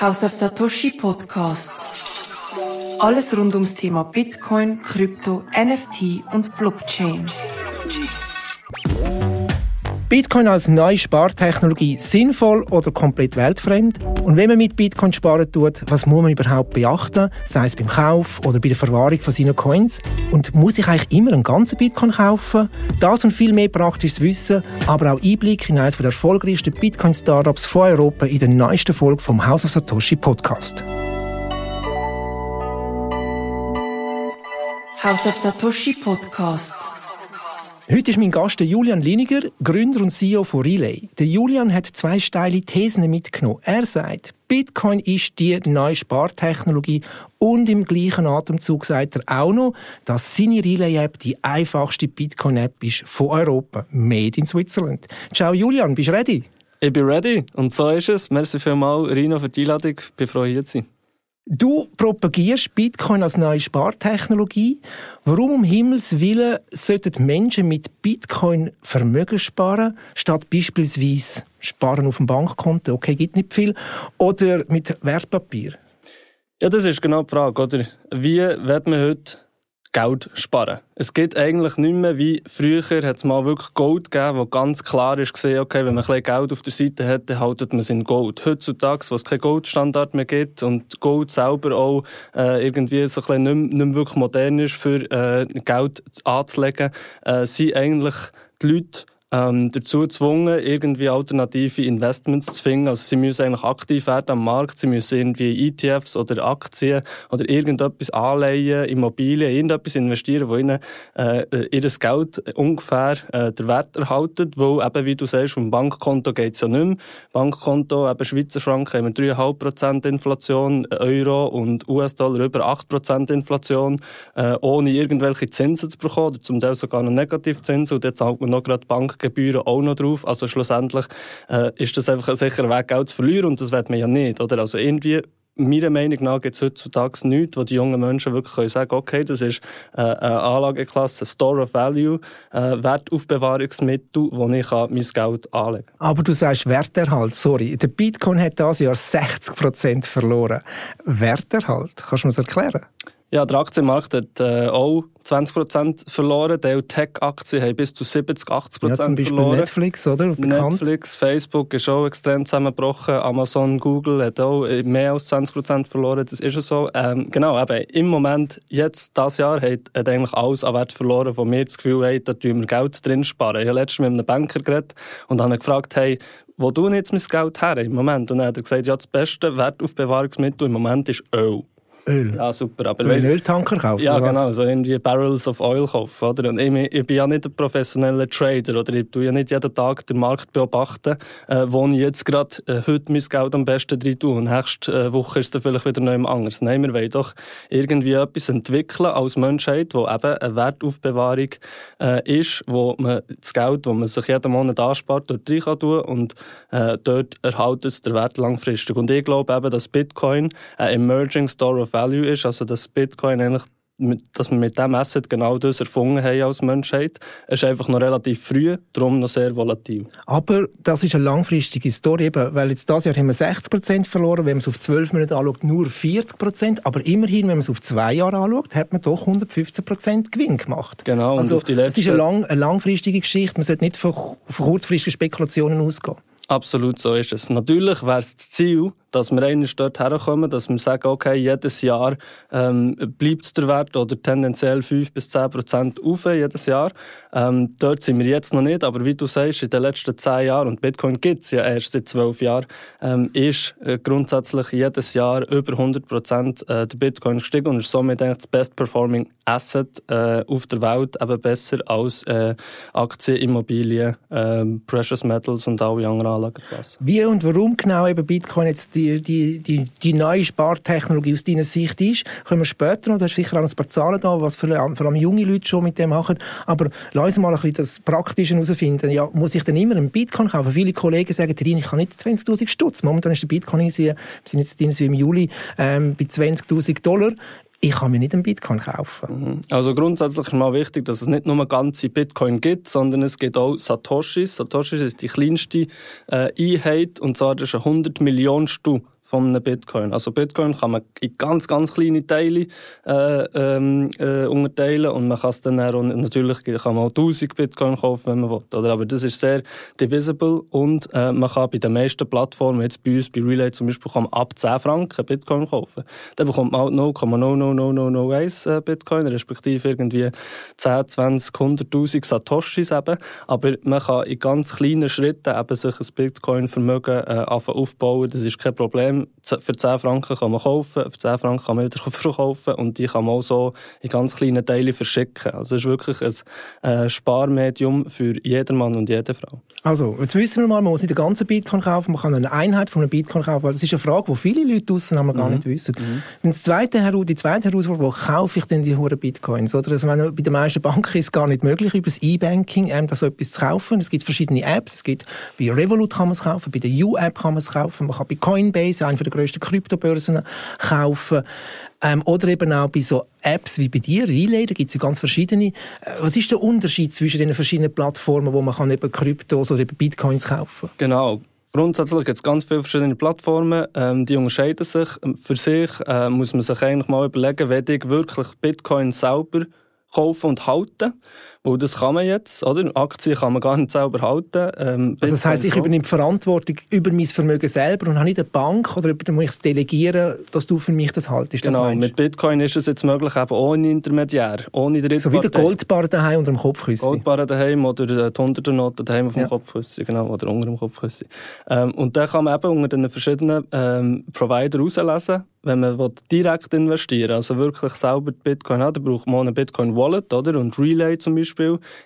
House of Satoshi Podcast. Alles rund ums Thema Bitcoin, Krypto, NFT und Blockchain. Bitcoin als neue Spartechnologie sinnvoll oder komplett weltfremd? Und wenn man mit Bitcoin sparen tut, was muss man überhaupt beachten? Sei es beim Kauf oder bei der Verwahrung von seinen Coins? Und muss ich eigentlich immer einen ganzen Bitcoin kaufen? Das und viel mehr praktisches Wissen, aber auch Einblick in eines der erfolgreichsten Bitcoin-Startups von Europa in der neuesten Folge vom House of Satoshi Podcast. House of Satoshi Podcast. Heute ist mein Gast Julian Liniger, Gründer und CEO von Relay. Der Julian hat zwei steile Thesen mitgenommen. Er sagt, Bitcoin ist die neue Spartechnologie und im gleichen Atemzug sagt er auch noch, dass seine Relay-App die einfachste Bitcoin-App ist von Europa, made in Switzerland. Ciao Julian, bist du ready? Ich bin ready und so ist es. Merci vielmals, Rino, für die Einladung. Ich bin froh, hier zu sein. Du propagierst Bitcoin als neue Spartechnologie. Warum um Himmels Willen sollten Menschen mit Bitcoin Vermögen sparen, statt beispielsweise sparen auf dem Bankkonto, okay, gibt nicht viel, oder mit Wertpapier? Ja, das ist genau die Frage, oder? Wie wird man heute Geld sparen. Es geht eigentlich nicht mehr wie früher, hat es mal wirklich Gold gegeben, wo ganz klar ist gesehen, okay, wenn man ein bisschen Geld auf der Seite hat, dann haltet man es in Gold. Heutzutage, wo es keinen Goldstandard mehr gibt und Gold selber auch äh, irgendwie so ein bisschen nicht, nicht mehr wirklich modern ist, für äh, Geld anzulegen, äh, sind eigentlich die Leute ähm, dazu gezwungen, irgendwie alternative Investments zu finden. Also sie müssen eigentlich aktiv werden am Markt, sie müssen irgendwie ETFs oder Aktien oder irgendetwas anleihen, Immobilien, irgendetwas investieren, wo ihnen äh, ihr Geld ungefähr äh, der Wert erhaltet, weil eben, wie du sagst, vom Bankkonto geht es ja nicht mehr. Bankkonto, eben Schweizer Franken haben wir 3,5% Inflation, Euro und US-Dollar über 8% Inflation, äh, ohne irgendwelche Zinsen zu bekommen, oder zum Teil sogar noch Negativzinsen und jetzt zahlt man noch gerade Bank Gebühren auch noch drauf. Also schlussendlich äh, ist das einfach ein sicherer Weg, Geld zu verlieren und das wird man ja nicht. Oder? Also irgendwie meiner Meinung nach gibt es heutzutage nichts, wo die jungen Menschen wirklich können sagen okay, das ist äh, eine Anlageklasse, ein Store of Value, äh, Wertaufbewahrungsmittel, wo ich mein Geld anlegen kann. Aber du sagst Werterhalt, sorry. Der Bitcoin hat dieses Jahr 60% verloren. Werterhalt, kannst du mir das erklären? Ja, der Aktienmarkt hat äh, auch 20% verloren. Die Tech-Aktien haben bis zu 70, 80% verloren. Ja, zum Beispiel verloren. Netflix, oder? Bekannt. Netflix, Facebook ist auch extrem zusammengebrochen. Amazon, Google hat auch mehr als 20% verloren. Das ist ja so. Ähm, genau, eben im Moment, jetzt, das Jahr, hat, hat eigentlich alles an Wert verloren, wo wir das Gefühl haben, da tun wir Geld drin sparen. Ich habe letztens mit einem Banker geredet und habe gefragt, hey, wo tun jetzt mein Geld her im Moment? Und dann hat er gesagt, ja, das beste Wertaufbewahrungsmittel im Moment ist Öl. Öl. Ja, super. Aber so einen Öltanker kaufen? Ja, genau. So irgendwie Barrels of Oil kaufen. Oder? Und ich, ich, bin ja nicht ein professioneller Trader. Oder ich tue ja nicht jeden Tag den Markt beobachten, äh, wo ich jetzt gerade äh, heute mein Geld am besten drin tue. Und nächste äh, Woche ist es vielleicht wieder noch anders. Nein, wir wollen doch irgendwie etwas entwickeln als Menschheit, wo eben eine Wertaufbewahrung äh, ist, wo man das Geld, das man sich jeden Monat anspart, dort rein kann tun und äh, dort erhält es der Wert langfristig. Und ich glaube eben, dass Bitcoin ein Emerging Store of Value ist, also dass Bitcoin eigentlich dass wir mit diesem Asset genau das erfunden haben als Menschheit. Es ist einfach noch relativ früh, darum noch sehr volatil. Aber das ist eine langfristige Story, eben, weil jetzt dieses Jahr haben wir 60% verloren, wenn man es auf 12 Monate anschaut, nur 40%, aber immerhin, wenn man es auf zwei Jahre anschaut, hat man doch 115% Gewinn gemacht. Genau. Also, und auf die letzte... Es ist eine, lang, eine langfristige Geschichte, man sollte nicht von, von kurzfristigen Spekulationen ausgehen. Absolut, so ist es. Natürlich wäre es das Ziel, dass wir einmal dort herkommen, dass wir sagen, okay, jedes Jahr ähm, bleibt der Wert oder tendenziell 5 bis 10 Prozent auf jedes Jahr. Ähm, dort sind wir jetzt noch nicht, aber wie du sagst, in den letzten 10 Jahren, und Bitcoin gibt es ja erst seit 12 Jahren, ähm, ist äh, grundsätzlich jedes Jahr über 100 Prozent äh, der Bitcoin gestiegen und ist somit eigentlich das best performing Asset äh, auf der Welt, eben besser als äh, Aktien, Immobilien, äh, Precious Metals und alle anderen Anlageklassen. Wie und warum genau eben Bitcoin jetzt die, die, die, die neue Spartechnologie aus deiner Sicht ist, können wir später noch, du hast sicher auch ein paar Zahlen da, was vor allem junge Leute schon mit dem machen, aber lass uns mal ein bisschen das Praktische herausfinden. Ja, muss ich dann immer einen Bitcoin kaufen? Viele Kollegen sagen, ich kann nicht 20'000 Stutz. Momentan ist der Bitcoin, wir sind jetzt im Juli ähm, bei 20'000 Dollar ich kann mir nicht einen Bitcoin kaufen. Mhm. Also grundsätzlich ist mal wichtig, dass es nicht nur ganze Bitcoin gibt, sondern es gibt auch Satoshis. Satoshis ist die kleinste äh, Einheit und zwar das ist eine 100 Millionste von einem Bitcoin. Also Bitcoin kann man in ganz, ganz kleine Teile äh, ähm, äh, unterteilen und man kann es dann auch, natürlich kann man auch 1000 Bitcoin kaufen, wenn man will. Oder? Aber das ist sehr divisible und äh, man kann bei den meisten Plattformen, jetzt bei uns, bei Relay zum Beispiel, kann man ab 10 Franken Bitcoin kaufen. Dann bekommt man halt 0,00001 äh, Bitcoin, respektive irgendwie 10, 20, 100'000 Satoshis eben. Aber man kann in ganz kleinen Schritten eben sich ein Bitcoin-Vermögen äh, aufbauen. Das ist kein Problem für 10 Franken kann man kaufen, für 10 Franken kann man wieder verkaufen und die kann man auch so in ganz kleinen Teilen verschicken. Also es ist wirklich ein äh, Sparmedium für jedermann und jede Frau. Also, jetzt wissen wir mal, man muss nicht den ganzen Bitcoin kaufen, man kann eine Einheit von einem Bitcoin kaufen, weil das ist eine Frage, die viele Leute draussen haben gar mhm. nicht wissen. Mhm. Und das zweite, die zweite Herausforderung, wo kaufe ich denn die hohen Bitcoins? Oder? Also, meine, bei den meisten Banken ist es gar nicht möglich, über das E-Banking ähm, so etwas zu kaufen. Es gibt verschiedene Apps, es gibt, bei Revolut kann man es kaufen, bei der U-App kann man es kaufen, man kann bei Coinbase, einer der grössten Kryptobörsen, kaufen. Ähm, oder eben auch bei so Apps wie bei dir, Relay, da es ja ganz verschiedene. Äh, was ist der Unterschied zwischen den verschiedenen Plattformen, wo man kann eben Kryptos oder eben Bitcoins kaufen kann? Genau. Grundsätzlich gibt es ganz viele verschiedene Plattformen, ähm, die unterscheiden sich. Für sich äh, muss man sich eigentlich mal überlegen, wenn ich wirklich Bitcoin selber kaufen und halten. Weil das kann man jetzt, oder? Aktien kann man gar nicht selber halten. Ähm, also das heisst, ich übernehme die Verantwortung über mein Vermögen selber und habe nicht eine Bank oder jemanden muss ich es delegieren, dass du für mich das haltest. Genau, das mit Bitcoin ist es jetzt möglich, eben ohne Intermediär, ohne Drittpartei. So wie der Goldbar daheim unter dem Kopfküsse. Goldbar daheim oder die 100er Note daheim auf dem ja. Kopfküsse, genau, oder unter dem Kopfküsse. Ähm, und dann kann man eben unter den verschiedenen ähm, Provider auslesen, wenn man direkt investieren will, also wirklich selber Bitcoin hat, dann braucht man eine Bitcoin Wallet, oder? Und Relay zum Beispiel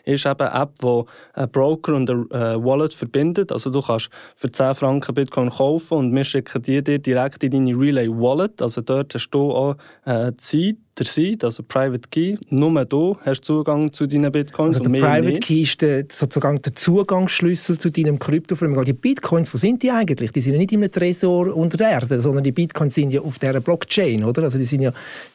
ist eben eine App, die einen Broker und ein äh, Wallet verbindet. Also du kannst für 10 Franken Bitcoin kaufen und wir schicken die dir direkt in deine Relay Wallet. Also dort hast du auch äh, Zeit, der Seed, also Private Key, nur du hast Zugang zu deinen Bitcoins. Also der Private nicht. Key ist der, sozusagen der Zugangsschlüssel zu deinem Kryptovermögen. Die Bitcoins, wo sind die eigentlich? Die sind ja nicht in einem Tresor unter der Erde, sondern die Bitcoins sind ja auf dieser Blockchain, oder? Also die sind ja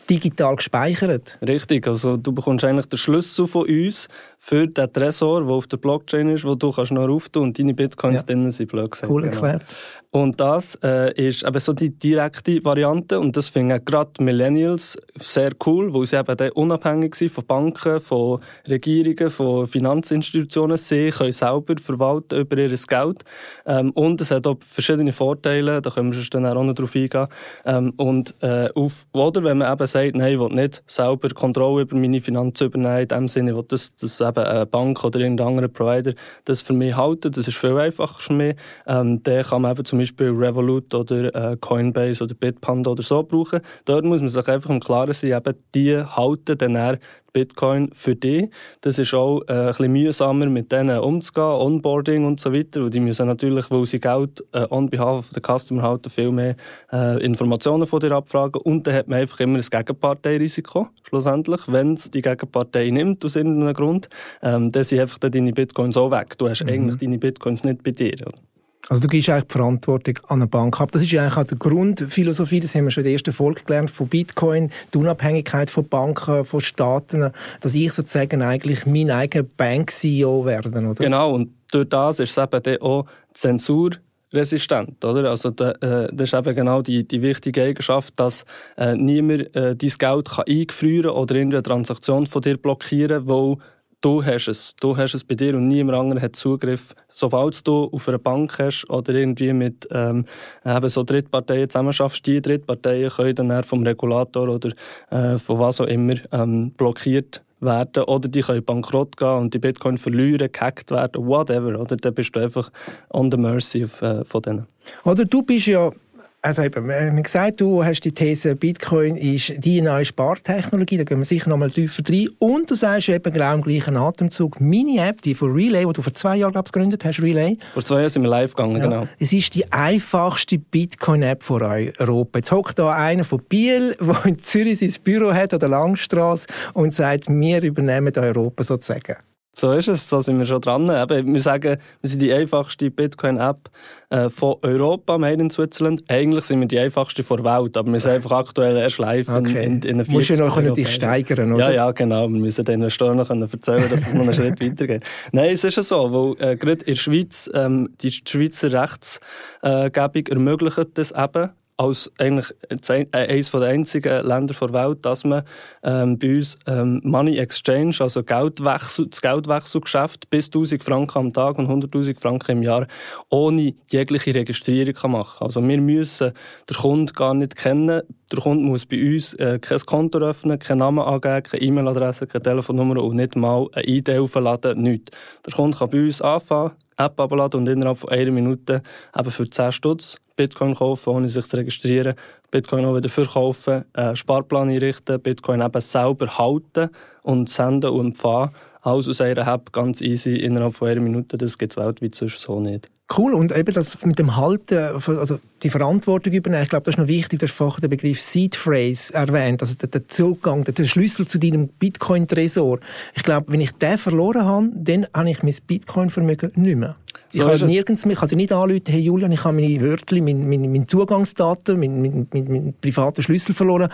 digital gespeichert. Richtig, also du bekommst eigentlich den Schlüssel von uns für den Tresor, der auf der Blockchain ist, wo du kannst noch rauf und deine Bitcoins ja. drinnen sind, blöd gesagt. Cool genau. erklärt. Genau. Und das äh, ist eben so die direkte Variante und das finden gerade Millennials sehr cool, weil sie eben unabhängig sind von Banken, von Regierungen, von Finanzinstitutionen. Sie können selber verwalten über ihr Geld ähm, und es hat auch verschiedene Vorteile, da können wir dann auch noch drauf eingehen. Ähm, und, äh, auf, oder wenn man eben sagt, nein, ich will nicht selber Kontrolle über meine Finanzen übernehmen, in dem Sinne, ich das, das eben eine Bank oder irgendein anderer Provider das für mich halten, das ist viel einfacher für mich, ähm, dann kann man eben zum Beispiel Revolut oder äh, Coinbase oder Bitpanda oder so brauchen. Dort muss man sich einfach im Klaren sein, eben die halten dann Bitcoin für dich. Das ist auch äh, ein bisschen mühsamer, mit denen umzugehen, Onboarding und so weiter. Und die müssen natürlich, weil sie Geld äh, on behalf der Customer halten, viel mehr äh, Informationen von dir abfragen. Und dann hat man einfach immer ein Gegenparteirisiko, schlussendlich. Wenn es die Gegenpartei nimmt, aus irgendeinem Grund, ähm, dann sind einfach deine Bitcoins auch weg. Du hast mhm. eigentlich deine Bitcoins nicht bei dir. Oder? Also du gibst eigentlich die Verantwortung an eine Bank ab. Das ist eigentlich auch die Grundphilosophie, das haben wir schon in der ersten Folge gelernt, von Bitcoin, die Unabhängigkeit von Banken, von Staaten, dass ich sozusagen eigentlich mein eigener Bank-CEO werde, oder? Genau, und durch das ist es eben auch zensurresistent, oder? Also da, äh, das ist eben genau die, die wichtige Eigenschaft, dass äh, niemand äh, dein Geld kann eingefrieren oder irgendeine Transaktion von dir blockieren, weil du hast es. Du hast es bei dir und niemand anderes hat Zugriff. Sobald du auf einer Bank hast oder irgendwie mit ähm, eben so Drittparteien zusammenschaffst, die Drittparteien können dann vom Regulator oder äh, von was auch immer ähm, blockiert werden oder die können bankrott gehen und die Bitcoin verlieren, gehackt werden, whatever. Oder dann bist du einfach on the mercy of, äh, von denen. Oder du bist ja also eben, wir haben gesagt, du hast die These, Bitcoin ist die neue Spartechnologie, da gehen wir sicher noch mal tiefer rein. Und du sagst eben genau im gleichen Atemzug, meine App, die von Relay, die du vor zwei Jahren glaub, gegründet hast, Relay. Vor zwei Jahren sind wir live gegangen, ja. genau. Es ist die einfachste Bitcoin-App von Europa. Jetzt hockt da einer von Biel, der in Zürich sein Büro hat, an der Langstrasse, und sagt, wir übernehmen Europa sozusagen. So ist es, da sind wir schon dran. Eben, wir sagen, wir sind die einfachste Bitcoin-App äh, von Europa, in Switzerland. Eigentlich sind wir die einfachste der Welt, aber wir sind einfach aktuell erst live okay. in, in, in Musst du noch können dich steigern, oder? Ja, ja, genau. Wir müssen den Investoren noch erzählen, dass es noch einen Schritt weitergeht. Nein, es ist ja so, weil äh, gerade in der Schweiz ähm, die Schweizer Rechtsgebung ermöglicht das eben, als eigentlich eines der einzigen Länder der Welt, dass man ähm, bei uns ähm, Money Exchange, also Geldwechsel, das Geldwechselgeschäft bis 1000 Franken am Tag und 100.000 Franken im Jahr ohne jegliche Registrierung kann machen Also wir müssen den Kunden gar nicht kennen. Der Kunde muss bei uns äh, kein Konto öffnen, keinen Namen angeben, keine E-Mail-Adresse, keine Telefonnummer und nicht mal eine ID aufladen, nichts. Der Kunde kann bei uns anfangen, App abladen und innerhalb von einer Minute eben für 10 Stutz Bitcoin kaufen, ohne sich zu registrieren, Bitcoin auch wieder verkaufen, einen Sparplan einrichten, Bitcoin eben selber halten und senden und empfangen. Alles aus einer App, ganz easy, innerhalb von einer Minute. Das gibt es weltweit sonst so nicht. Cool. Und eben das mit dem Halten, also die Verantwortung übernehmen, ich glaube, das ist noch wichtig. Du hast vorhin den Begriff Seed Phrase erwähnt, also der Zugang, der Schlüssel zu deinem Bitcoin-Tresor. Ich glaube, wenn ich den verloren habe, dann habe ich mein Bitcoin-Vermögen nicht mehr. Ich so kann nirgends mehr, ich kann dir nicht anrufen, hey Julian, ich habe meine Wörter, meine, meine, meine Zugangsdaten, meine, meine, meine, meine privaten Schlüssel verloren.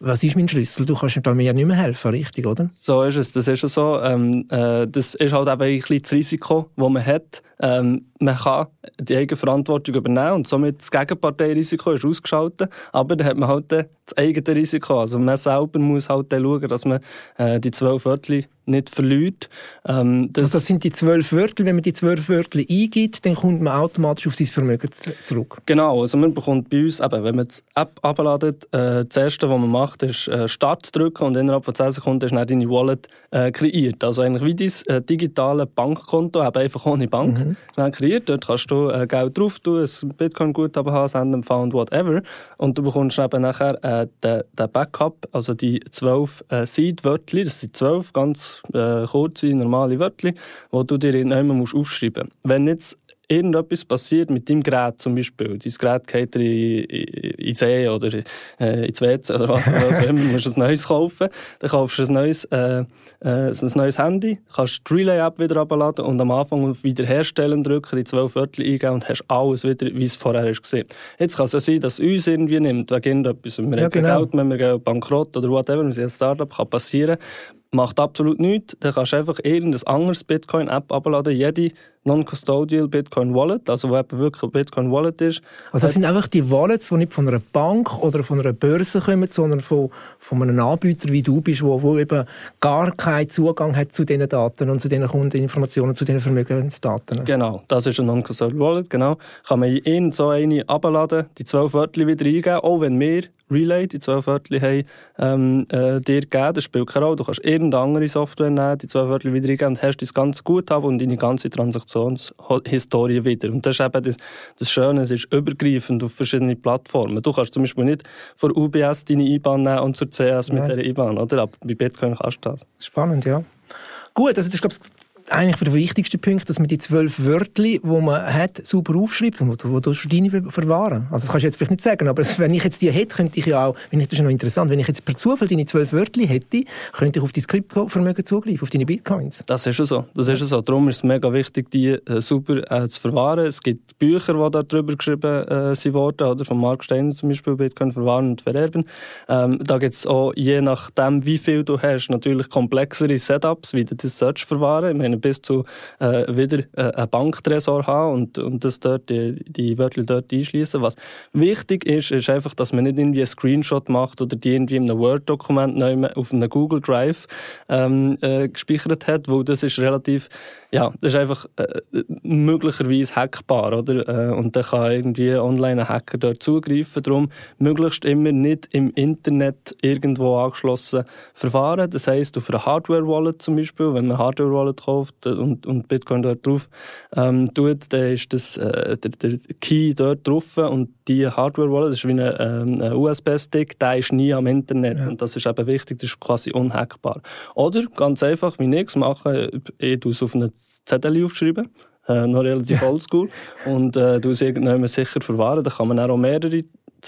Was ist mein Schlüssel? Du kannst mir ja nicht mehr helfen, richtig, oder? So ist es, das ist schon so. Ähm, äh, das ist halt eben ein bisschen das Risiko, das man hat. Ähm, man kann die eigene Verantwortung übernehmen und somit das Gegenparteirisiko ist ausgeschaltet, aber dann hat man halt das eigene Risiko. Also man selber muss halt schauen, dass man äh, die zwölf Wörter nicht verliert. Ähm, das, also das sind die zwölf Wörter. Wenn man die zwölf Wörter eingibt, dann kommt man automatisch auf sein Vermögen zurück. Genau, also man bekommt bei uns, eben, wenn man die App abladet, äh, das Erste, was man macht, ist äh, Start drücken und innerhalb von 10 Sekunden ist dann deine Wallet äh, kreiert. Also eigentlich wie dein äh, digitale Bankkonto, aber einfach ohne Bank, mhm. kreiert. Dort kannst du äh, Geld drauf tun, ein Bitcoin-Guthaben haben, senden, found, whatever. Und du bekommst eben nachher äh, den, den Backup, also die zwölf äh, Seed-Wörter, das sind zwölf ganz äh, kurze, normale Wörter, die du dir irgendwann aufschreiben musst. Wenn jetzt irgendetwas passiert mit deinem Gerät zum Beispiel, dein Gerät geht in, in, in See oder äh, ins WC oder was, was immer, du musst ein neues kaufen, dann kaufst du ein neues, äh, äh, ein neues Handy, kannst die Relay-App wieder abladen und am Anfang auf Wiederherstellen drücken, die zwölf Wörter eingeben und hast alles wieder, wie es vorher ist gesehen. Jetzt kann es ja sein, dass es uns irgendwie nimmt, wegen irgendetwas, wir ja, genau. Geld, wenn wir gehen bankrott oder whatever, wir sind ein Startup, kann passieren, macht absolut nichts. Dann kannst du einfach irgendein anderes Bitcoin-App abladen. Jede Non-Custodial Bitcoin Wallet, also wo eben wirklich ein Bitcoin Wallet ist. Also das sind einfach die Wallets, die nicht von einer Bank oder von einer Börse kommen, sondern von, von einem Anbieter wie du bist, wo, wo eben gar keinen Zugang hat zu diesen Daten und zu diesen Kundeninformationen, zu diesen Vermögensdaten. Genau, das ist ein Non-Custodial Wallet, genau. Kann man in so eine abladen, die zwölf Wörter wieder eingeben, auch wenn wir Relay, die zwölf Wörter haben, ähm, äh, dir gegeben. Das spielt keine Rolle. Du kannst irgendeine andere Software nehmen, die zwölf Wörter wieder eingeben und hast das ganze Guthaben und deine ganze Transaktionshistorie wieder. Und das ist eben das, das Schöne, es ist übergreifend auf verschiedene Plattformen. Du kannst zum Beispiel nicht von UBS deine IBAN nehmen und zur CS Nein. mit dieser IBAN, oder? Aber bei Bitcoin kannst du das. Spannend, ja. Gut, also das ist, glaube ich, eigentlich für den wichtigsten Punkt, dass man die zwölf Wörter, die man hat, super aufschreibt und wo, wo du deine verwahren. Also das kannst du jetzt vielleicht nicht sagen, aber wenn ich jetzt die hätte, könnte ich ja auch, wenn ich das ist noch interessant, wenn ich jetzt per Zufall deine zwölf Wörter hätte, könnte ich auf dein Kryptovermögen zugreifen, auf deine Bitcoins. Das ist schon so. Das ist so. Darum ist es mega wichtig, die äh, super äh, zu verwahren. Es gibt Bücher, die darüber geschrieben äh, sind oder von Mark Steiner zum Beispiel, Bitcoin verwahren und vererben. Ähm, da gibt es auch, je nachdem, wie viel du hast, natürlich komplexere Setups, wie du das verwahren. Meine, können bis zu äh, wieder äh, einen Banktresor haben und, und das dort, die, die Wörter dort einschließen. Was wichtig ist, ist einfach, dass man nicht irgendwie einen Screenshot macht oder die irgendwie in einem Word-Dokument auf einem Google Drive ähm, äh, gespeichert hat, wo das ist relativ, ja, das ist einfach äh, möglicherweise hackbar, oder? Äh, und dann kann irgendwie online ein Hacker dort zugreifen. Darum möglichst immer nicht im Internet irgendwo angeschlossen verfahren. Das heisst, auf einer Hardware-Wallet zum Beispiel, wenn man Hardware-Wallet kauft, kauft und, und Bitcoin dort drauf ähm, tut, dann ist das, äh, der, der Key dort drauf und die Hardware-Wallet, das ist wie ein, ähm, ein USB-Stick, der ist nie am Internet ja. und das ist eben wichtig, das ist quasi unhackbar. Oder ganz einfach, wie ich es mache, ich tue es auf einen Zettel aufschreiben, äh, noch relativ oldschool und äh, du es irgendwann sicher verwahren, da kann man auch mehrere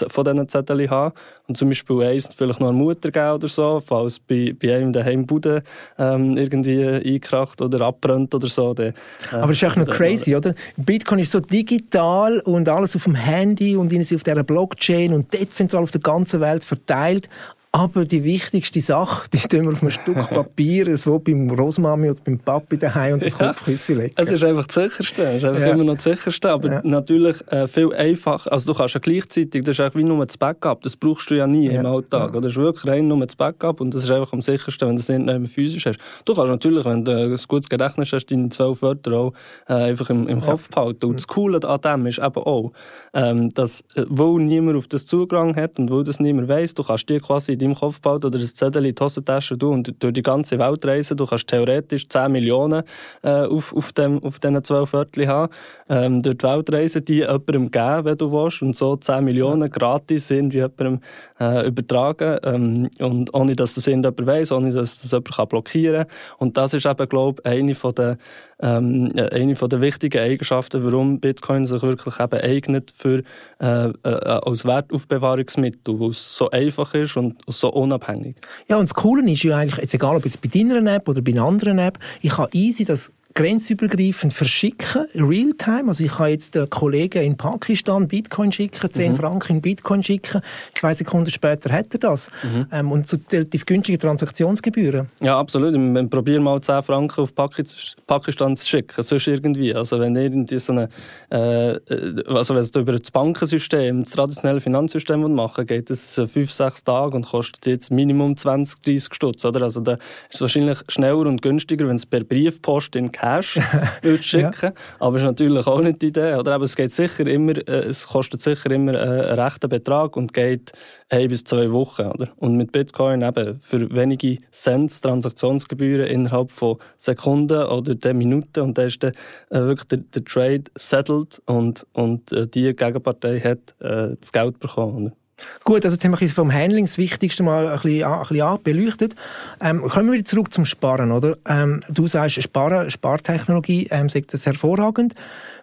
von diesen Zetteln haben. Und zum Beispiel eins vielleicht noch eine Mutter geben oder so, falls bei, bei einem daheim Bude ähm, irgendwie einkracht oder abbrennt oder so. Dann, äh, Aber das ist echt noch crazy, oder? Bitcoin ist so digital und alles auf dem Handy und auf dieser Blockchain und dezentral auf der ganzen Welt verteilt. Aber die wichtigste Sache, die tun wir auf einem Stück Papier, so beim Großmami oder beim Papi daheim und das ja. Kopfkissen legen. Es ist einfach das Sicherste, es ist einfach ja. immer noch das Sicherste, aber ja. natürlich äh, viel einfacher, also du kannst ja gleichzeitig, das ist einfach wie nur das Backup, das brauchst du ja nie im Alltag, ja. das ist wirklich rein nur das Backup und das ist einfach am sichersten, wenn du es nicht mehr physisch hast. Du kannst natürlich, wenn du ein gutes Gedächtnis hast, deine zwölf Wörter auch äh, einfach im, im Kopf behalten und das Coole an dem ist eben auch, ähm, dass, äh, wo niemand auf das Zugang hat und wo das niemand weiss, du kannst dir quasi in deinem Kopf behalten oder ein Zettel in die Hosentasche tun und durch die ganze Welt reisen. Du kannst theoretisch 10 Millionen äh, auf, auf, dem, auf diesen 12 Wörtern haben. Ähm, durch die Welt reisen, die jemandem geben, wenn du willst. Und so 10 Millionen gratis irgendwie jemandem äh, übertragen. Ähm, und ohne, dass das jemand weiss, ohne, dass das jemand kann blockieren kann. Und das ist eben, glaube ich, eine von der ähm, eine von der wichtigen Eigenschaften, warum Bitcoin sich wirklich eben eignet für, äh, äh, als Wertaufbewahrungsmittel, weil es so einfach ist und so unabhängig. Ja, und das Coole ist ja eigentlich, jetzt egal ob jetzt bei deiner App oder bei einer anderen App, ich kann easy das grenzübergreifend verschicken, real-time. Also ich kann jetzt Kollegen in Pakistan Bitcoin schicken, 10 mhm. Franken in Bitcoin schicken, zwei Sekunden später hat er das. Mhm. Ähm, und zu relativ günstigen Transaktionsgebühren. Ja, absolut. Wir probieren mal 10 Franken auf Pakistan zu schicken, sonst irgendwie. Also wenn irgendwie so eine, äh, also wenn du über das Bankensystem, das traditionelle Finanzsystem machen geht es 5, 6 Tage und kostet jetzt Minimum 20, 30 Stutz, oder? Also da ist es wahrscheinlich schneller und günstiger, wenn es per Briefpost in Cash Cash schicken ja. Aber es ist natürlich auch nicht die Idee. Oder? Aber es geht sicher immer, äh, es kostet sicher immer äh, einen rechten Betrag und geht ein bis zwei Wochen. Oder? Und mit Bitcoin eben für wenige Cent Transaktionsgebühren innerhalb von Sekunden oder der Minuten und dann ist dann äh, wirklich der, der, Trade settled und, und äh, die Gegenpartei hat äh, das Geld bekommen. Oder? Gut, also jetzt haben wir vom Handling das Wichtigste mal ein bisschen, ein bisschen beleuchtet. Ähm, kommen wir wieder zurück zum Sparen, oder? Ähm, du sagst, Sparen, Spartechnologie, ähm, sagt das hervorragend.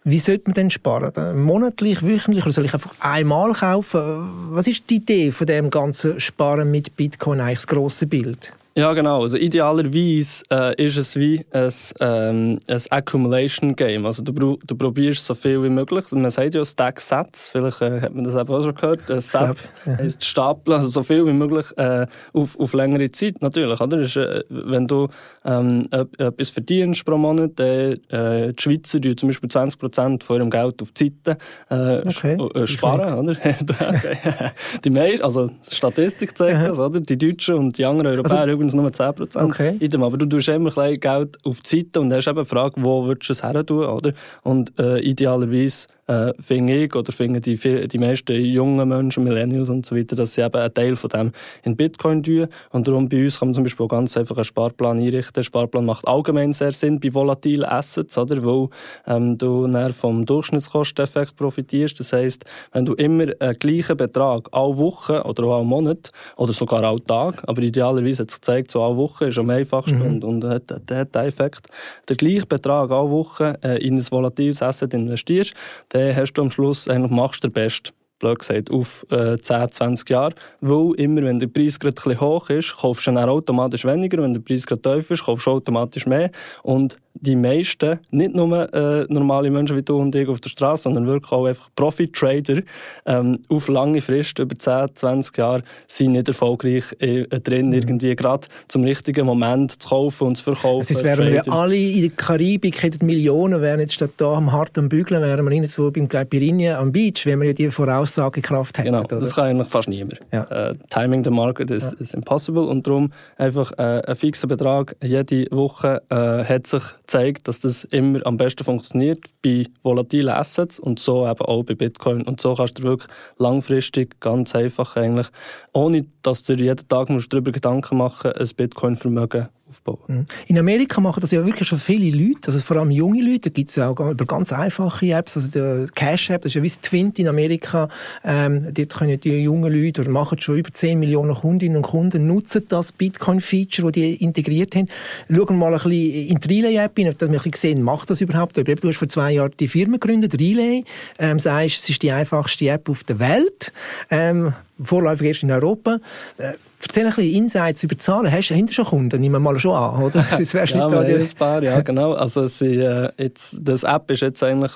Wie sollte man denn sparen? Monatlich, wöchentlich oder soll ich einfach einmal kaufen? Was ist die Idee von dem ganzen Sparen mit Bitcoin eigentlich das grosse Bild? Ja, genau. Also idealerweise äh, ist es wie ein, ähm, ein Accumulation Game. Also du, du probierst so viel wie möglich. Man sagt ja Stack Sets. Vielleicht äh, hat man das eben auch schon gehört. Ein Set heisst Stapel, also so viel wie möglich äh, auf, auf längere Zeit natürlich. Oder? Ist, äh, wenn du ähm, etwas verdienst pro Monat, dann äh, die Schweizer die zum Beispiel 20% von ihrem Geld auf die Seite äh, okay. Äh, sparen. Oder? die meisten, also Statistik zeigt das, oder? Die Deutschen und die anderen Europäer also, übrigens nur 10%. Okay. Idem, aber du tust immer ein Geld auf die Seite und hast eben die Frage, wo würdest du es her tun, oder? Und äh, idealerweise äh, finde ich oder finden die, die meisten jungen Menschen, Millennials und so weiter, dass sie eben einen Teil von dem in Bitcoin tun. Und darum bei uns kann man zum Beispiel ganz einfach einen Sparplan einrichten. Der Sparplan macht allgemein sehr Sinn bei volatilen Assets, oder? Weil ähm, du dann vom Durchschnittskosteneffekt profitierst. Das heisst, wenn du immer einen gleichen Betrag alle Woche oder auch alle Monat oder sogar alle Tag, aber idealerweise hat es gezeigt, so alle Woche ist am einfachsten mhm. und, und hat, hat, hat den Effekt, der gleiche Betrag alle Woche äh, in ein volatiles Asset investierst, dann hast du am Schluss eigentlich machst du den Besten blöd gesagt, auf äh, 10, 20 Jahre. Weil immer, wenn der Preis gerade ein bisschen hoch ist, kaufst du dann automatisch weniger. Wenn der Preis gerade tief ist, kaufst du automatisch mehr. Und die meisten, nicht nur äh, normale Menschen wie du und ich auf der Straße, sondern wirklich auch einfach Profi-Trader ähm, auf lange Frist, über 10, 20 Jahre, sind nicht erfolgreich äh, drin, mhm. irgendwie gerade zum richtigen Moment zu kaufen und zu verkaufen. Es wären wir alle in der Karibik, hätten Millionen, wären jetzt statt da am harten Bügeln, wären wir irgendwo beim Caipirinha am Beach, wenn wir ja die Voraussagekraft hätten. Genau, das kann eigentlich fast niemand. Ja. Äh, timing the market is, ja. is impossible und darum einfach äh, ein fixer Betrag jede Woche äh, hat sich zeigt, dass das immer am besten funktioniert bei volatilen Assets und so eben auch bei Bitcoin. Und so kannst du wirklich langfristig ganz einfach eigentlich, ohne dass du jeden Tag musst darüber Gedanken machen musst, ein Bitcoin-Vermögen aufbauen. Mhm. In Amerika machen das ja wirklich schon viele Leute, also vor allem junge Leute, da gibt es ja auch über ganz einfache Apps, also der Cash-App, das ist ja wie das Twint in Amerika, ähm, dort können die jungen Leute, oder machen schon über 10 Millionen Kundinnen und Kunden, nutzen das Bitcoin-Feature, das die integriert haben. Schauen mal ein bisschen in die Relay-App rein, dass wir ein bisschen sehen, macht das überhaupt? Du hast vor zwei Jahren die Firma gegründet, Relay, ähm, sagst, es ist die einfachste App auf der Welt, ähm, vorläufig erst in Europa. Äh, Erzähl ein bisschen Insights über Zahlen. Hast du hinter schon Kunden? Nehmen wir mal schon an, oder? Sonst wärst ja, nicht da. ein paar, ja, genau. Also sie, äh, jetzt, das App ist jetzt eigentlich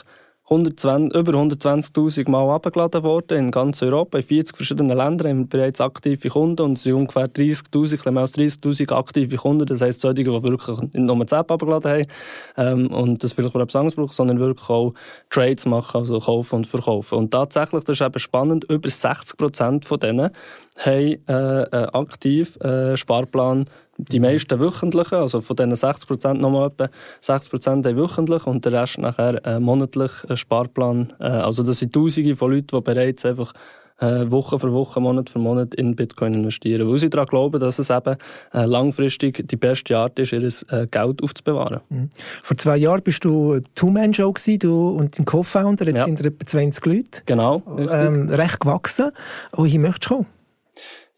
120, über 120.000 Mal abgeladen worden in ganz Europa. In 40 verschiedenen Ländern haben wir bereits aktive Kunden und es sind ungefähr 30.000, mehr als 30.000 aktive Kunden. Das heisst, solche, die wirklich nicht nur die App abgeladen haben ähm, und das vielleicht auch etwas anderes sondern wirklich auch Trades machen, also kaufen und verkaufen. Und tatsächlich, das ist eben spannend, über 60% von denen haben äh, aktiv äh, Sparplan die meisten wöchentlichen, also von diesen 60 Prozent nochmal etwa 60 Prozent haben wöchentlich und der Rest nachher äh, monatlich äh, Sparplan. Äh, also das sind Tausende von Leuten, die bereits einfach äh, Woche für Woche, Monat für Monat in Bitcoin investieren, weil sie daran glauben, dass es eben äh, langfristig die beste Art ist, ihr äh, Geld aufzubewahren. Mhm. Vor zwei Jahren bist du Two-Man-Show du und ein Co-Founder, jetzt ja. sind etwa 20 Leute. Genau. Ähm, recht gewachsen. Wohin möchtest du kommen?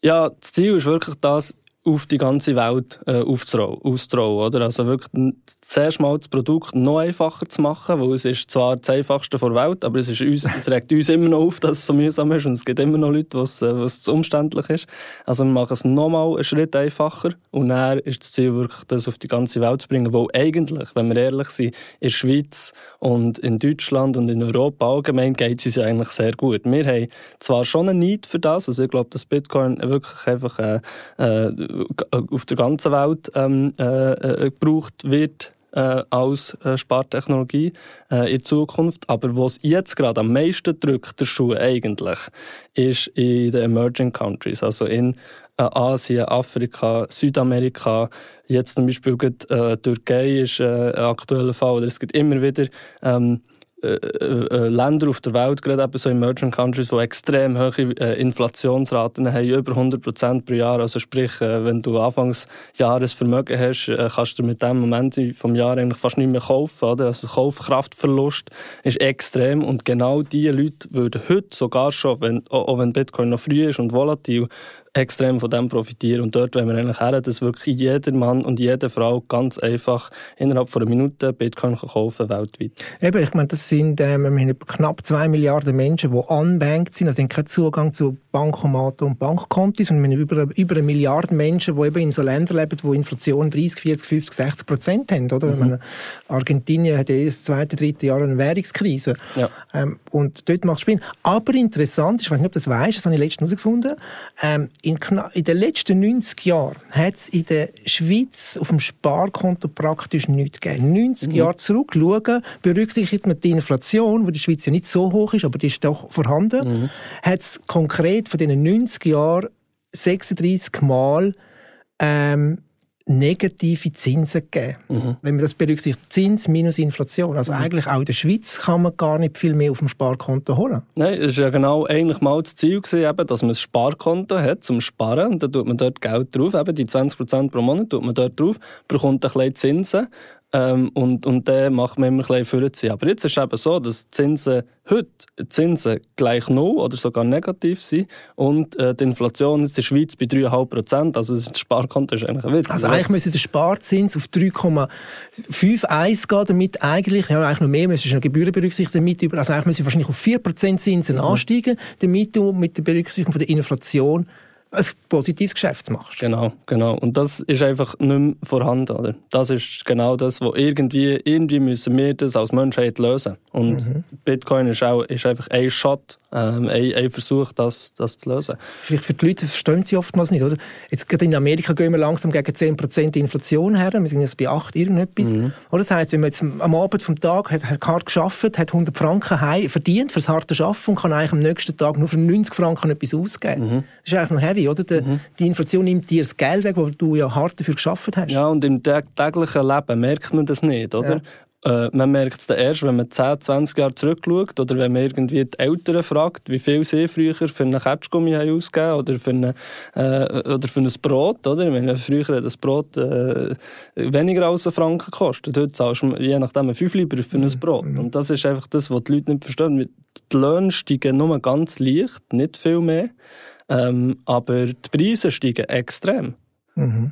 Ja, das Ziel ist wirklich das, auf die ganze Welt äh, auszurollen, oder? Also wirklich zuerst mal das Produkt noch einfacher zu machen, weil es ist zwar das einfachste der Welt, aber es, ist uns, es regt uns immer noch auf, dass es so mühsam ist und es gibt immer noch Leute, was äh, was zu umständlich ist. Also wir machen es nochmal einen Schritt einfacher und dann ist das Ziel wirklich, das auf die ganze Welt zu bringen, weil eigentlich, wenn wir ehrlich sind, in der Schweiz und in Deutschland und in Europa allgemein geht es uns ja eigentlich sehr gut. Wir haben zwar schon einen Need für das, also ich glaube, dass Bitcoin wirklich einfach äh, äh, auf der ganzen Welt ähm, äh, äh, gebraucht wird äh, als äh, Spartechnologie äh, in Zukunft. Aber was jetzt gerade am meisten drückt, der Schuh eigentlich, ist in den Emerging Countries, also in äh, Asien, Afrika, Südamerika. Jetzt zum Beispiel gerade, äh, Türkei ist äh, ein aktueller Fall. Oder es gibt immer wieder ähm, äh, äh, äh, Länder auf der Welt, gerade eben so Emerging Countries, die extrem hohe Inflationsraten haben, über 100 Prozent pro Jahr. Also sprich, wenn du anfangs Jahresvermögen hast, kannst du mit dem Moment vom Jahr eigentlich fast nicht mehr kaufen. Oder? Also Kaufkraftverlust ist extrem und genau diese Leute würden heute sogar schon, wenn, auch wenn Bitcoin noch früh ist und volatil, extrem von dem profitieren. Und dort wollen wir eigentlich her, dass wirklich jeder Mann und jede Frau ganz einfach innerhalb von einer Minute Bitcoin kaufen weltweit. Eben, ich meine, das sind ähm, wir haben knapp zwei Milliarden Menschen, die unbanked sind, also haben keinen Zugang zu Bankomaten und Bankkontis. Und wir haben über, über eine Milliarde Menschen, die eben in so Ländern leben, wo Inflation 30, 40, 50, 60 Prozent haben. Oder? Mhm. Meine, Argentinien hat ja jedes zweite, dritte Jahr eine Währungskrise. Ja. Ähm, und dort macht es Spiel. Aber interessant ist, ich weiß nicht, ob du das weißt, das habe ich letztens herausgefunden, ähm, in, in den letzten 90 Jahren hat es in der Schweiz auf dem Sparkonto praktisch nichts gegeben. 90 mhm. Jahre zurückschauen, berücksichtigt man die Inflation, die Schweiz ja nicht so hoch ist, aber die ist doch vorhanden, mhm. hat es konkret von diesen 90 Jahren 36 Mal ähm, negative Zinsen gegeben. Mhm. Wenn man das berücksichtigt, Zins minus Inflation. Also mhm. eigentlich auch in der Schweiz kann man gar nicht viel mehr auf dem Sparkonto holen. Nein, es war ja genau eigentlich mal das Ziel, gewesen, eben, dass man ein Sparkonto hat zum Sparen und dann tut man dort Geld drauf, eben die 20% pro Monat tut man dort drauf, bekommt ein bisschen Zinsen ähm, und, und den macht man immer ein bisschen. Aber jetzt ist es eben so, dass Zinsen heute Zinsen gleich null oder sogar negativ sind und äh, die Inflation ist in der Schweiz bei 3,5 Prozent. Also das Sparkonto ist eigentlich ein Witz. Also eigentlich müsste der Sparzins auf 3,51 gehen, damit eigentlich, ja eigentlich noch mehr, müsste noch Gebühren berücksichtigen, damit über, also eigentlich müsste wahrscheinlich auf 4 Prozent Zinsen mhm. ansteigen, damit du mit der Berücksichtigung von der Inflation ein positives Geschäft machst. Genau, genau. Und das ist einfach nicht mehr vorhanden, oder? Das ist genau das, wo irgendwie, irgendwie müssen wir das als Menschheit lösen. Und mhm. Bitcoin ist auch, ist einfach ein Shot ähm, ein, ein Versuch, das, das zu lösen. Vielleicht für die Leute, das verstehen sie oftmals nicht, oder? Jetzt gerade in Amerika gehen wir langsam gegen 10% Inflation her, wir sind jetzt bei 8 irgendetwas. Mhm. Oder das heisst, wenn man jetzt am Abend vom Tag hat, hat hart geschafft, hat 100 Franken heim verdient fürs harte Arbeiten und kann eigentlich am nächsten Tag nur für 90 Franken etwas ausgeben. Mhm. Das ist eigentlich noch heavy, oder? Die, mhm. die Inflation nimmt dir das Geld weg, das du ja hart dafür geschafft hast. Ja, und im täglichen Leben merkt man das nicht, oder? Ja. Äh, man merkt es dann erst, wenn man 10, 20 Jahre zurückschaut oder wenn man irgendwie die Eltern fragt, wie viel sie früher für einen Ketschgummi haben ausgegeben oder für, eine, äh, oder für ein Brot. Oder? Ich meine, früher hat das Brot äh, weniger als einen Franken gekostet. Heute zahlst du je nachdem 5 Lieber für ein mhm. Brot. Mhm. Und das ist einfach das, was die Leute nicht verstehen. Die Löhne steigen nur ganz leicht, nicht viel mehr. Ähm, aber die Preise steigen extrem. Mhm.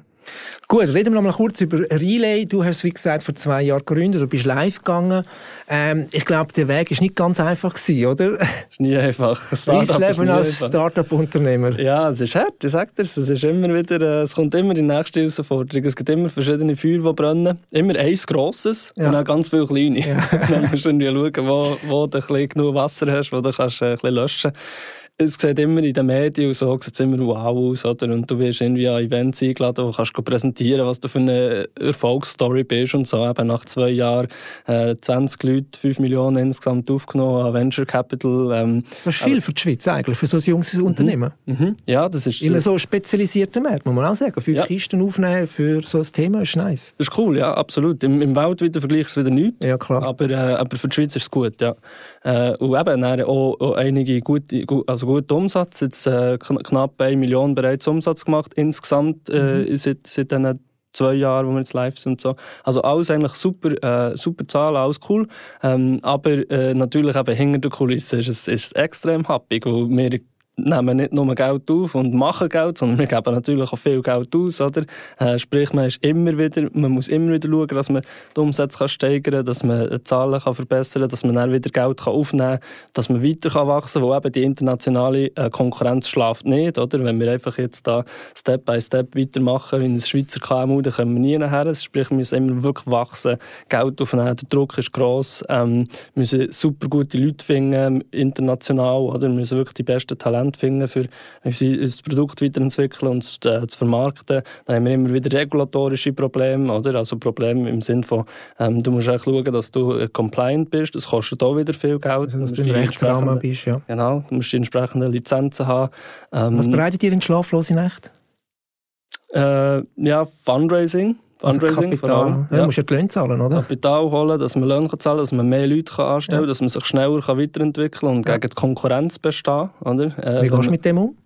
Gut, reden wir noch mal kurz über Relay. Du hast, wie gesagt, vor zwei Jahren gegründet, du bist live gegangen. Ähm, ich glaube, der Weg ist nicht ganz einfach gewesen, oder? Ist nie einfach. Dein Leben als Start-up-Unternehmer. Ja, es ist hart, ich sag dir es. ist immer wieder, äh, es kommt immer die nächste Herausforderung. Es gibt immer verschiedene Feuer, die brennen. Immer eins grosses ja. und auch ganz viele kleine. Ja. dann musst du irgendwie schauen, wo, wo du ein bisschen genug Wasser hast, wo du kannst, äh, ein bisschen löschen kannst es sieht immer in den Medien und so, sieht immer wow aus, oder? Und du wirst irgendwie an Events eingeladen, wo du kannst präsentieren, was du für eine Erfolgsstory bist und so. Eben nach zwei Jahren, äh, 20 Leute, 5 Millionen insgesamt aufgenommen an Venture Capital. Ähm, das ist viel aber, für die Schweiz eigentlich, für so ein junges mhm. Unternehmen. Mhm. Ja, das ist... In einem so spezialisierten Markt, muss man auch sagen. Fünf ja. Kisten aufnehmen für so ein Thema ist nice. Das ist cool, ja, absolut. Im, im weltweiten Vergleich ist es wieder nichts. Ja, klar. Aber, äh, aber für die Schweiz ist es gut, ja. Äh, und eben auch, auch einige gute, also guten Umsatz. Jetzt äh, knapp 1 Million bereits Umsatz gemacht insgesamt äh, mhm. seit, seit diesen zwei Jahren, wo wir jetzt live sind und so. Also alles eigentlich super, äh, super Zahlen, alles cool. Ähm, aber äh, natürlich eben hinter der Kulisse ist es, ist es extrem happig, weil wir nehmen nicht nur Geld auf und machen Geld, sondern wir geben natürlich auch viel Geld aus, oder? Äh, sprich, man ist immer wieder, man muss immer wieder schauen, dass man die Umsätze kann steigern kann, dass man die Zahlen kann verbessern kann, dass man dann wieder Geld kann aufnehmen kann, dass man weiter kann wachsen kann, wo eben die internationale äh, Konkurrenz schlaft nicht, oder? Wenn wir einfach jetzt da Step by Step weitermachen, wie ein Schweizer KMU, dann kommen wir nie nachher. Sprich, wir müssen immer wirklich wachsen, Geld aufnehmen, der Druck ist gross, ähm, müssen super gute Leute finden, international, oder? Wir müssen wirklich die besten Talente Talent finden, für unser Produkt weiterentwickeln und äh, zu vermarkten. Dann haben wir immer wieder regulatorische Probleme, oder? Also Probleme im Sinne von, ähm, du musst auch schauen, dass du äh, compliant bist. Das kostet auch wieder viel Geld. Also, dass du im Rechtsrahmen bist, ja. Genau. Du musst die entsprechenden Lizenzen haben. Ähm, Was bereitet dir in schlaflose Nacht? Äh, ja, Fundraising. Also Kapital. Ja, ja. musst ja die Löhne zahlen, oder? Kapital holen, dass man Löhne zahlen kann, dass man mehr Leute anstellen kann, ja. dass man sich schneller kann weiterentwickeln kann und gegen die Konkurrenz bestehen oder? Äh, Wie gehst du mit dem um?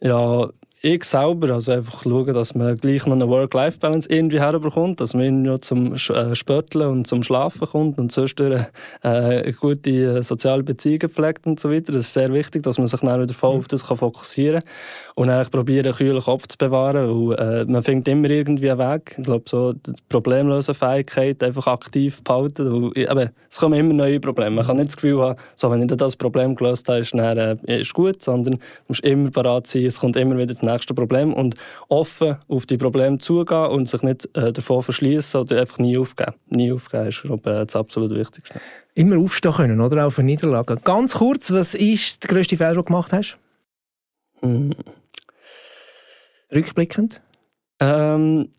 Ja, ich selber, also einfach schauen, dass man gleich noch eine Work-Life-Balance irgendwie herbekommt, dass man irgendwie zum äh, Spötteln und zum Schlafen kommt und sonst durch äh, gute äh, soziale Beziehungen pflegt und so weiter. Das ist sehr wichtig, dass man sich dann wieder voll auf das kann fokussieren kann und eigentlich probieren, einen kühlen Kopf zu bewahren, weil äh, man findet immer irgendwie einen Weg. Ich glaube, so die Problemlösefähigkeit einfach aktiv behalten, weil eben, es kommen immer neue Probleme. Man kann nicht das Gefühl haben, so, wenn ich das Problem gelöst habe, ist, dann, äh, ist gut, sondern du musst immer parat sein, es kommt immer wieder das nächste Problem und offen auf die Probleme zugehen und sich nicht äh, davon verschließen oder einfach nie aufgeben. Nie aufgeben ist glaube, äh, das absolut Wichtigste. Immer aufstehen können, oder? Auf eine Niederlage. Ganz kurz, was ist der grösste Fehler, den du gemacht hast? Hm. Rückblickend? Ähm,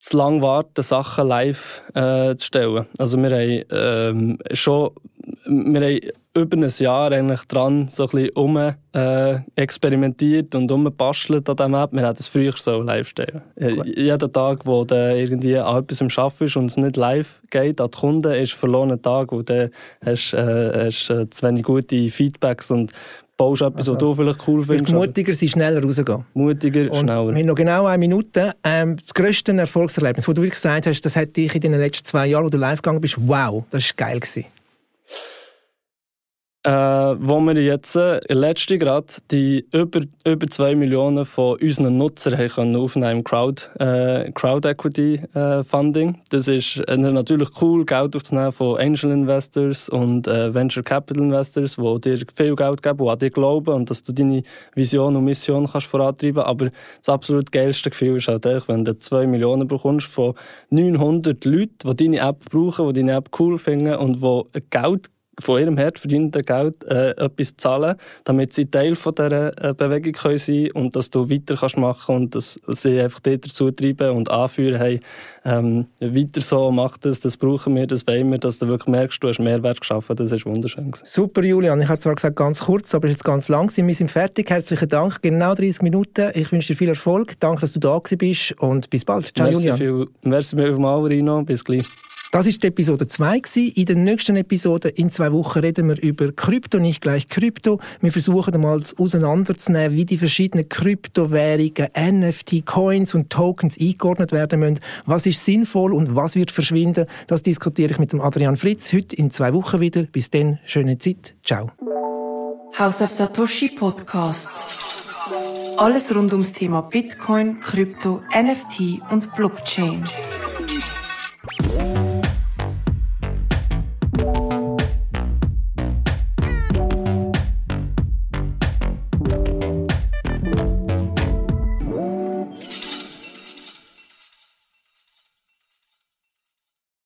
zu lang warten, Sachen live äh, zu stellen. Also wir haben ähm, schon wir haben über ein Jahr eigentlich dran so ein bisschen um, äh, experimentiert und umbastelt an diesem App. Wir hätten es früher so live stellen. Cool. Jeden Tag, wo du irgendwie an etwas am Arbeiten ist und es nicht live geht an die Kunden, ist ein verlorener Tag, wo du hast, äh, hast äh, zu wenig gute Feedbacks und baust etwas, also, was du vielleicht cool findest. Mutiger sein, schneller rausgehen. Mutiger, und schneller. Wir noch genau eine Minute. Ähm, das grösste Erfolgserlebnis, wo du wirklich gesagt hast, das hat dich in den letzten zwei Jahren, wo du live gegangen bist, wow, das war geil gewesen. Äh, wo wir jetzt äh, letzte gerade die über, über 2 Millionen von unseren Nutzern haben können aufnehmen im Crowd, äh, Crowd Equity äh, Funding. Das ist äh, natürlich cool, Geld aufzunehmen von Angel Investors und äh, Venture Capital Investors, die dir viel Geld geben, die an dir glauben und dass du deine Vision und Mission kannst vorantreiben. Aber das absolut geilste Gefühl ist halt echt, wenn du 2 Millionen bekommst von 900 Leuten, die deine App brauchen, die deine App cool finden und die Geld von ihrem hart verdienten Geld äh, etwas zahlen, damit sie Teil von dieser äh, Bewegung können sein und dass du weiter kannst machen und dass sie einfach dort dazu treiben und anführen, hey, ähm, weiter so, mach das, das brauchen wir, das wollen wir, dass du wirklich merkst, du hast Mehrwert geschaffen, das ist wunderschön. Gewesen. Super, Julian. Ich habe zwar gesagt, ganz kurz, aber es ist jetzt ganz lang. Wir sind fertig. Herzlichen Dank. Genau 30 Minuten. Ich wünsche dir viel Erfolg. Danke, dass du da bist und bis bald. Ciao, merci Julian. Viel, merci vielmals, Rino. Bis gleich. Das ist Episode 2 In der nächsten Episode in zwei Wochen reden wir über Krypto, nicht gleich Krypto. Wir versuchen einmal auseinanderzunehmen, wie die verschiedenen Kryptowährungen, NFT, Coins und Tokens eingeordnet werden müssen. Was ist sinnvoll und was wird verschwinden? Das diskutiere ich mit dem Adrian Fritz heute in zwei Wochen wieder. Bis dann, schöne Zeit. Ciao. House of Satoshi Podcast. Alles rund ums Thema Bitcoin, Krypto, NFT und Blockchain.